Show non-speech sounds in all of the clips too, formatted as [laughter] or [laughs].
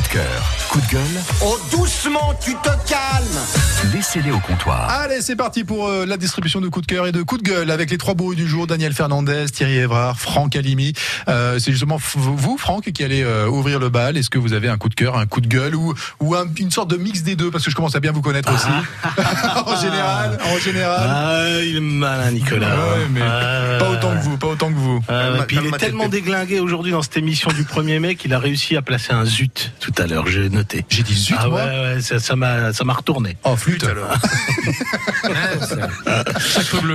Coup de cœur, coup de gueule, Oh, doucement, tu te calmes laissez-les au comptoir. Allez, c'est parti pour euh, la distribution de coups de cœur et de coups de gueule avec les trois bruits du jour Daniel Fernandez, Thierry Evrard, Franck Alimi. Euh, c'est justement vous, Franck, qui allez euh, ouvrir le bal. Est-ce que vous avez un coup de cœur, un coup de gueule ou, ou un- une sorte de mix des deux? Parce que je commence à bien vous connaître aussi. [laughs] en général, en général. Ah, il est malin, Nicolas. Ouais, mais Ah. pas autant que vous, pas autant que vous. Ah, puis il est tellement déglingué aujourd'hui dans cette émission du premier mai qu'il a réussi à placer un zut tout à l'heure, j'ai noté. J'ai dit zut, ah moi. ouais, ouais, ça m'a ça m'a retourné. Oh, flûte. [laughs]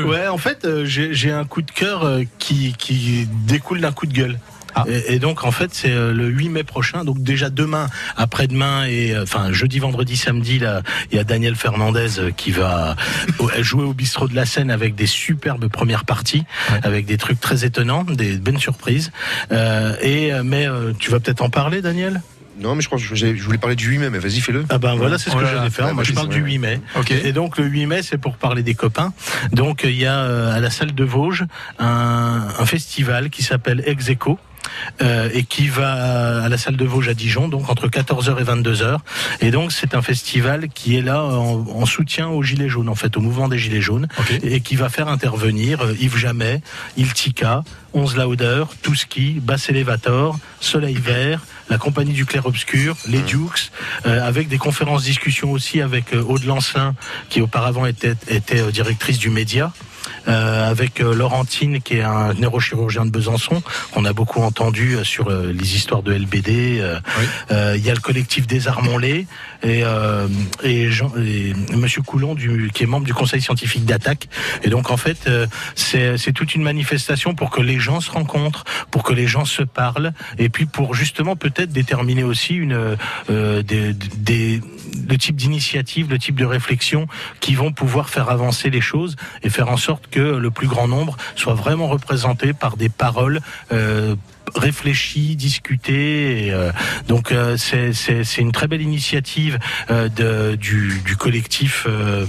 Ouais, en fait, euh, j'ai un coup de cœur euh, qui, qui découle d'un coup de gueule. Ah. Et, donc en fait c'est euh, le 8 mai prochain, donc déjà demain, après-demain et enfin jeudi, vendredi, samedi là, il y a Daniel Fernandez qui va [laughs] jouer au bistrot de la Seine avec des superbes premières parties, Ouais. avec des trucs très étonnants, des bonnes surprises. Euh, et mais tu vas peut-être en parler, Daniel? Non, mais je crois que je, je voulais parler du 8 mai, mais vas-y, fais-le. Ah ben voilà, c'est ce Oh que là. j'allais faire. Ouais, Moi, je vas-y, parle du ouais. 8 mai. Ok. Et donc le 8 mai, c'est pour parler des copains. Donc il y a euh, à la salle de Vosges un, un festival qui s'appelle Execo. Euh, et qui va à la salle de Vosges à Dijon, donc entre 14h et 22h. Et donc c'est un festival qui est là en, en soutien aux Gilets jaunes, en fait, au mouvement des Gilets jaunes, et qui va faire intervenir euh, Yves Jamais, Iltika, Onze Lauder, Touski, Bass Elevator, Soleil Vert, la compagnie du clair obscur, les Dukes, euh, avec des conférences discussions aussi avec euh, Aude Lancelin, qui auparavant était, était euh, directrice du média. Euh, avec euh, Laurentine qui est un neurochirurgien de Besançon qu'on a beaucoup entendu euh, sur euh, les histoires de LBD euh, Oui. euh, il y a le collectif Désarmons-les et, euh, et, Jean, et Monsieur Coulon du, qui est membre du conseil scientifique d'attaque et donc en fait euh, c'est c'est toute une manifestation pour que les gens se rencontrent pour que les gens se parlent et puis pour justement peut-être déterminer aussi une euh, des, des le type d'initiative, le type de réflexion qui vont pouvoir faire avancer les choses et faire en sorte que le plus grand nombre soit vraiment représenté par des paroles euh, réfléchies, discutées. Et, euh, donc euh, c'est une très belle initiative euh, de, du, du collectif. euh,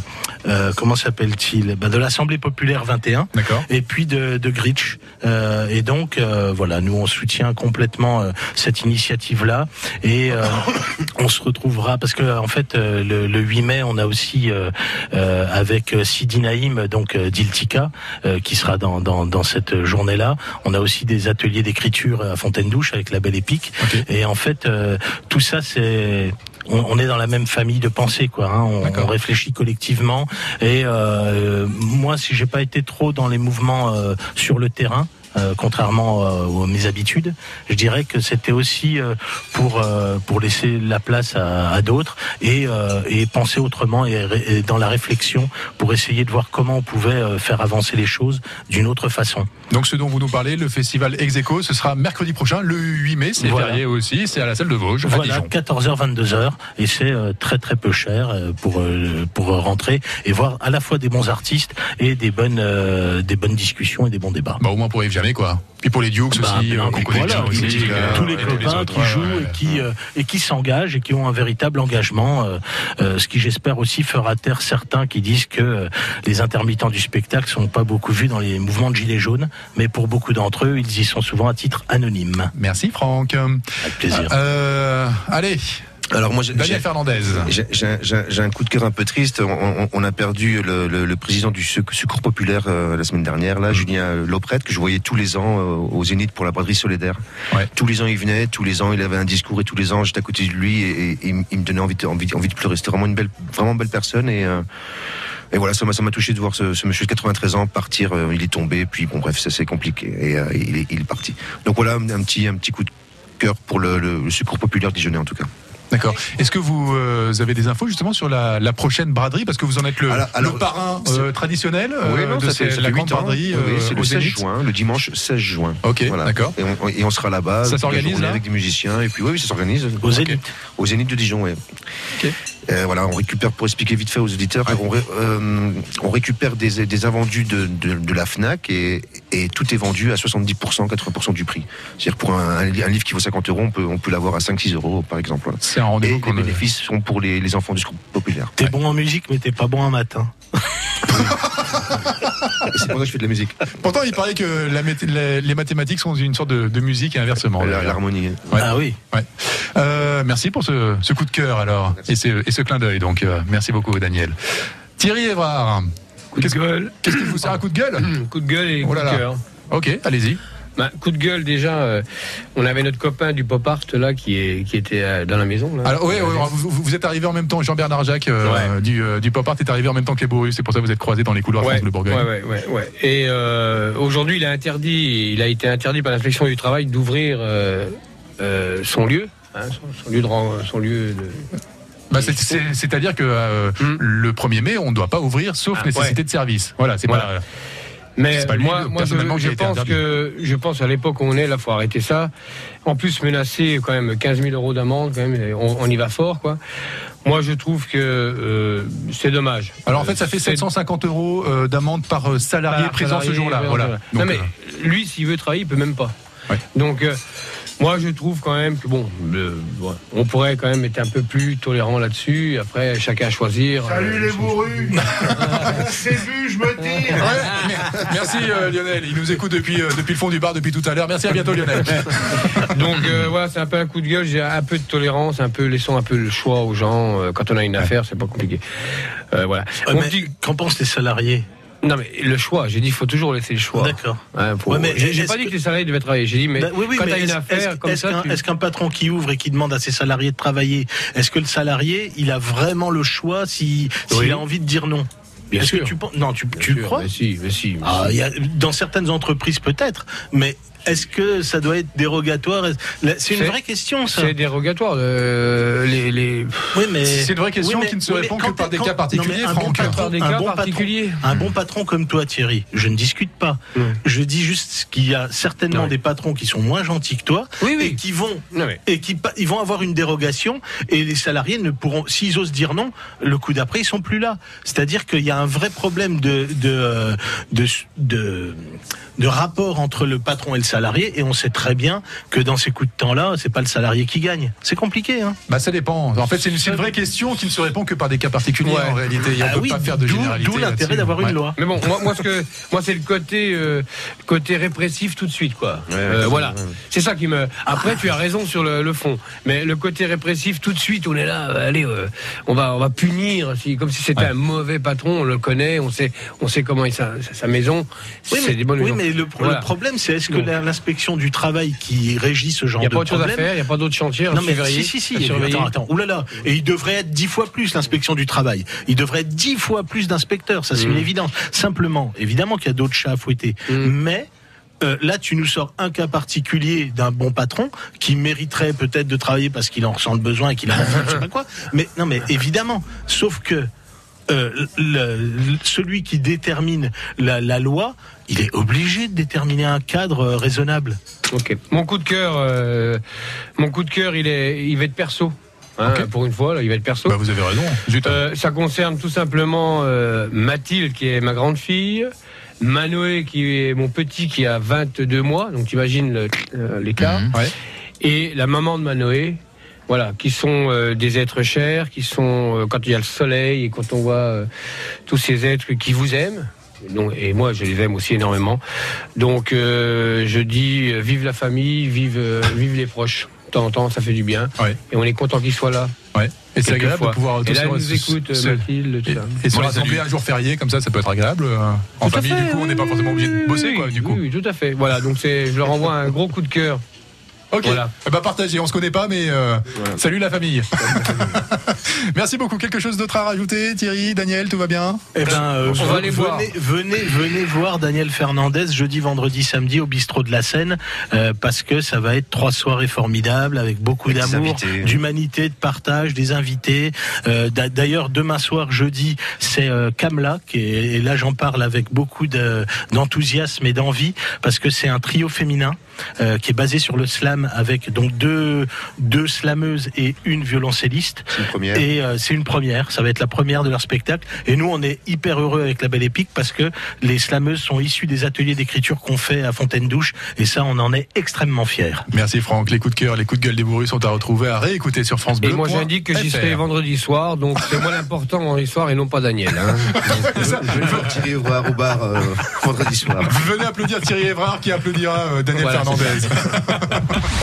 euh, comment s'appelle-t-il? Ben, De l'Assemblée populaire 21 D'accord. et puis de, de Gritsch. Euh, et donc, euh, voilà, nous, on soutient complètement euh, cette initiative-là. Et euh, [coughs] on se retrouvera, parce que en fait, euh, le, le 8 mai, on a aussi, euh, euh, avec Sidi Naïm, donc d'Iltika, euh, qui sera dans, dans, dans cette journée-là. On a aussi des ateliers d'écriture à Fontaine-Douche avec la Belle Épique. Et en fait, euh, tout ça, c'est... On, on est dans la même famille de pensée, quoi. Hein. On réfléchit collectivement. Et euh, moi, si j'ai pas été trop dans les mouvements euh, sur le terrain, euh, contrairement euh, à mes habitudes, je dirais que c'était aussi euh, pour pour laisser la place à, à d'autres et, et penser autrement et, dans la réflexion pour essayer de voir comment on pouvait faire avancer les choses d'une autre façon. Donc ce dont vous nous parlez, le festival Execo, ce sera mercredi prochain, le 8 mai, c'est Voilà. férié aussi, c'est à la salle de Vosges, à Voilà, Dijon. 14h, 22h, et c'est très très peu cher pour pour rentrer et voir à la fois des bons artistes et des bonnes des bonnes discussions et des bons débats. Bah au moins pour Yves Jamais quoi. Puis pour les Dukes Bah, aussi, euh, qu'on connaît voilà, tous les- euh, tous les copains qui jouent ouais. et qui euh, et qui s'engagent et qui ont un véritable engagement, euh, euh, ce qui j'espère aussi fera taire certains qui disent que les intermittents du spectacle sont pas beaucoup vus dans les mouvements de gilets jaunes, mais pour beaucoup d'entre eux, ils y sont souvent à titre anonyme. Merci Franck. Avec plaisir. Allez, Alors, moi, j'ai- Daniel Fernandez. J'ai- un coup de cœur un peu triste. On, on- on a perdu le, le- le président du Sec- Secours Populaire euh, la semaine dernière, là, Julien Loprette, que je voyais tous les ans euh, au Zénith pour la braderie solidaire. Ouais. Tous les ans, il venait, tous les ans, il avait un discours et tous les ans, j'étais à côté de lui et, et il me- il me donnait envie de, envie, envie de pleurer. C'était vraiment une belle, vraiment belle personne et. euh, et voilà, ça m'a touché de voir ce, ce monsieur de 93 ans partir. euh, il est tombé, puis bon bref, ça c'est compliqué et il, est, il est parti. Donc voilà un, petit un petit coup de cœur pour le, le, le secours populaire dijonnais en tout cas. D'accord. Est-ce que vous euh, avez des infos justement sur la, la prochaine braderie? Parce que vous en êtes le, Alors- alors, le parrain euh, traditionnel euh, Oui, non, de ça ces- fait, ça la fait grande 8 ans. braderie Oui, euh, c'est au le 16 Zénith. juin, le dimanche 16 juin. Ok, Voilà. d'accord. Et on, et on sera là-bas. Ça s'organise, là Avec des musiciens. Et puis oui, oui ça s'organise. Au Zénith. Au Zénith de Dijon, oui. Ok. Euh, voilà, on récupère, pour expliquer vite fait aux auditeurs, on, ré- euh, on récupère des, des invendus de, de, de la FNAC et, et tout est vendu à 70%, 80% du prix. C'est-à-dire pour un, un li- un livre qui vaut 50 euros, on peut, on peut l'avoir à 5-6 euros, par exemple. C'est un Et rendez-vous les qu'on a- bénéfices sont pour les, les enfants du secours populaire. T'es bon en musique, mais t'es pas bon en maths. hein. Et [laughs] c'est pour ça que je fais de la musique. Pourtant, il paraît que la les, les mathématiques sont une sorte de, de musique et inversement. L'harmonie. Ouais. Ah oui. Ouais. Euh, merci pour ce, ce coup de cœur alors et ce, et ce clin d'œil. Donc, euh, merci beaucoup, Daniel. Thierry Évrard, Coup de gueule. qu'est-ce qui vous sert un coup de gueule Coup de gueule et Oh coup là de cœur. Ok, allez-y. Bah, coup de gueule déjà, euh, on avait notre copain du pop art là qui est qui était euh, dans la maison. Là. Alors, oui, vous, vous êtes arrivé en même temps. Jean-Bernard Jacques euh, Ouais. du, euh, du Pop Art est arrivé en même temps que les Bourrus. C'est pour ça que vous êtes croisés dans les couloirs de Ouais, France Bleu Bourgogne. ouais, ouais, ouais, ouais. Et euh, aujourd'hui, il a interdit, il a été interdit par l'inspection du travail d'ouvrir euh, euh, son lieu, hein, son, son lieu de ren- son lieu de. Bah, c'est- c'est- C'est-à-dire que euh, Hmm. le 1er mai, on ne doit pas ouvrir sauf Ah, nécessité ouais. de service. Voilà, c'est Voilà. pas. Mais pas lui, moi, je, pense que je pense à l'époque où on est là, faut arrêter ça. En plus, menacer quand même 15 000 euros d'amende, quand même, on, on y va fort, quoi. Moi, je trouve que euh, c'est dommage. Alors en fait, ça fait C'est- 750 euros euh, d'amende par euh, salarié par présent ce jour-là. Voilà. Donc, non mais euh, lui, s'il veut travailler, il peut même pas. Ouais. Donc euh, moi, je trouve quand même que bon, le- on pourrait quand même être un peu plus tolérant là-dessus. Après, chacun choisir. euh, bourrus [laughs] C'est vu, je me tire Ouais, [laughs] merci euh, Lionel, il nous écoute depuis, euh, depuis le fond du bar depuis tout à l'heure. Merci à bientôt Lionel. [laughs] Donc euh, voilà, c'est un peu un coup de gueule. J'ai un peu de tolérance, un peu laissons un peu le choix aux gens. Euh, quand on a une affaire, c'est pas compliqué. Euh, voilà. Ouais, mais petit- Qu'en pensent les salariés? Non mais le choix. J'ai dit, il faut toujours laisser le choix. D'accord. Hein, faut- Ouais, mais j'ai pas dit que- que les salariés devaient travailler. J'ai dit, mais Bah, oui, oui, quand une affaire comme est-ce ça, qu'un tu- est-ce qu'un patron qui ouvre et qui demande à ses salariés de travailler, est-ce que le salarié, il a vraiment le choix si- s'il Oui. a envie de dire non? Bien Est-ce que sûr. tu penses Non, tu, Bien tu sûr, crois mais si, mais si. mais Ah, si. y a- Dans certaines entreprises peut-être, mais est-ce que ça doit être dérogatoire? C'est une vraie question, ça. C'est dérogatoire. euh, les, les... Oui, mais C'est une vraie question Oui, mais- qui ne se oui, répond que par des cas non, particuliers, un bon patron- des un cas bon patron- particuliers. Un bon patron comme toi, Thierry, je ne discute pas. Mm. Je dis juste qu'il y a certainement Ouais. des patrons qui sont moins gentils que toi et qui vont Non, et qui ils vont avoir une dérogation et les salariés ne pourront s'ils osent dire non le coup d'après ils sont plus là c'est-à-dire qu'il y a un vrai problème de de euh, de, de de rapport entre le patron et le salarié et on sait très bien que dans ces coups de temps là c'est pas le salarié qui gagne c'est compliqué hein Bah ça dépend. En fait, c'est une, vraie question qui ne se répond que par des cas particuliers Ouais. en réalité. On Ah peut oui, pas faire de d'où- généralité. d'où l'intérêt d'avoir Ouais. une loi Mais bon, moi, moi, ce que, moi, c'est le côté, euh, côté répressif tout de suite, quoi. Ouais, Euh, voilà. C'est ça qui me. Après, tu as raison sur le, le fond, mais le côté répressif tout de suite, on est là. allez, euh, on va, on va punir, si, comme si c'était Ouais. un mauvais patron. On le connaît, on sait, on sait comment est sa, maison. Oui, mais, des bonnes oui, maisons. mais le, pro- Voilà. le problème, c'est est-ce que l'inspection du travail qui régit ce genre Il n'y a de pas autre chose à problème faire, il n'y a pas d'autre chantier. Non mais si si si. surveiller. Attends attends. Oulala. Et il devrait être dix fois plus l'inspection du travail. Il devrait être dix fois plus d'inspecteurs. Ça c'est Mm. une évidence. Simplement, évidemment qu'il y a d'autres chats à fouetter, Mm. mais euh, là, tu nous sors un cas particulier d'un bon patron qui mériterait peut-être de travailler parce qu'il en ressent le besoin et qu'il a je sais pas quoi. Mais non, mais évidemment. Sauf que euh, le- celui qui détermine la, la loi, il est obligé de déterminer un cadre euh, raisonnable. Ok. Mon coup de cœur, euh, mon coup de cœur, il est, il va être perso. Hein. Pour une fois, là, il va être perso. Bah, vous avez raison. Euh, ça concerne tout simplement euh, Mathilde, qui est ma grande fille, Manoé, qui est mon petit, qui a 22 mois, donc tu imagines l'écart, Mhm. Ouais. et la maman de Manoé, voilà, qui sont euh, des êtres chers, qui sont, euh, quand il y a le soleil et quand on voit euh, tous ces êtres qui vous aiment, et moi je les aime aussi énormément, donc euh, je dis euh, vive la famille, vive, euh, vive les proches. De temps en temps, ça fait du bien. Ouais. Et on est content qu'ils soient là. Ouais. Et c'est agréable de pouvoir Et là, elle nous écoute, Mathilde, tout Et, ça. et se rassembler un jour férié comme ça, ça peut être agréable. En Tout famille, fait, du coup, on n'est pas forcément obligé de bosser, oui, quoi, du oui, coup. Oui, tout à fait. Voilà, donc c'est, je leur envoie un gros coup de cœur. Ok. Voilà. Eh ben, partagez. On se connaît pas, mais euh, salut la famille. [laughs] Merci beaucoup. Quelque chose d'autre à rajouter, Thierry, Daniel, tout va bien? Eh ben, euh, On va aller voir. venez, venez voir Daniel Fernandez jeudi, vendredi, samedi au bistrot de la Seine, euh, parce que ça va être trois soirées formidables avec beaucoup d'amour, d'humanité, de partage, des invités. Euh, d'a- D'ailleurs, demain soir, jeudi, c'est euh, Kamla, qui est, et là j'en parle avec beaucoup de- d'enthousiasme et d'envie, parce que c'est un trio féminin euh, qui est basé sur le slam avec donc deux deux slameuses et une violoncelliste. C'est une première. Et euh, c'est une première, ça va être la première de leur spectacle. Et nous, on est hyper heureux avec la Belle Épique parce que les slameuses sont issues des ateliers d'écriture qu'on fait à Fontaine-Douche. Et ça, on en est extrêmement fiers. Merci Franck. Les coups de cœur, les coups de gueule des bourrus sont à retrouver, à réécouter sur France Bleu. Et moi j'indique que j'y serai vendredi soir, donc [laughs] c'est moi l'important vendredi soir et non pas Daniel. Hein. [laughs] Je vais voir Thierry Ovrard au bar euh, vendredi soir. Venez applaudir Thierry Evrard qui applaudira euh, Daniel Voilà, Fernandez. [laughs]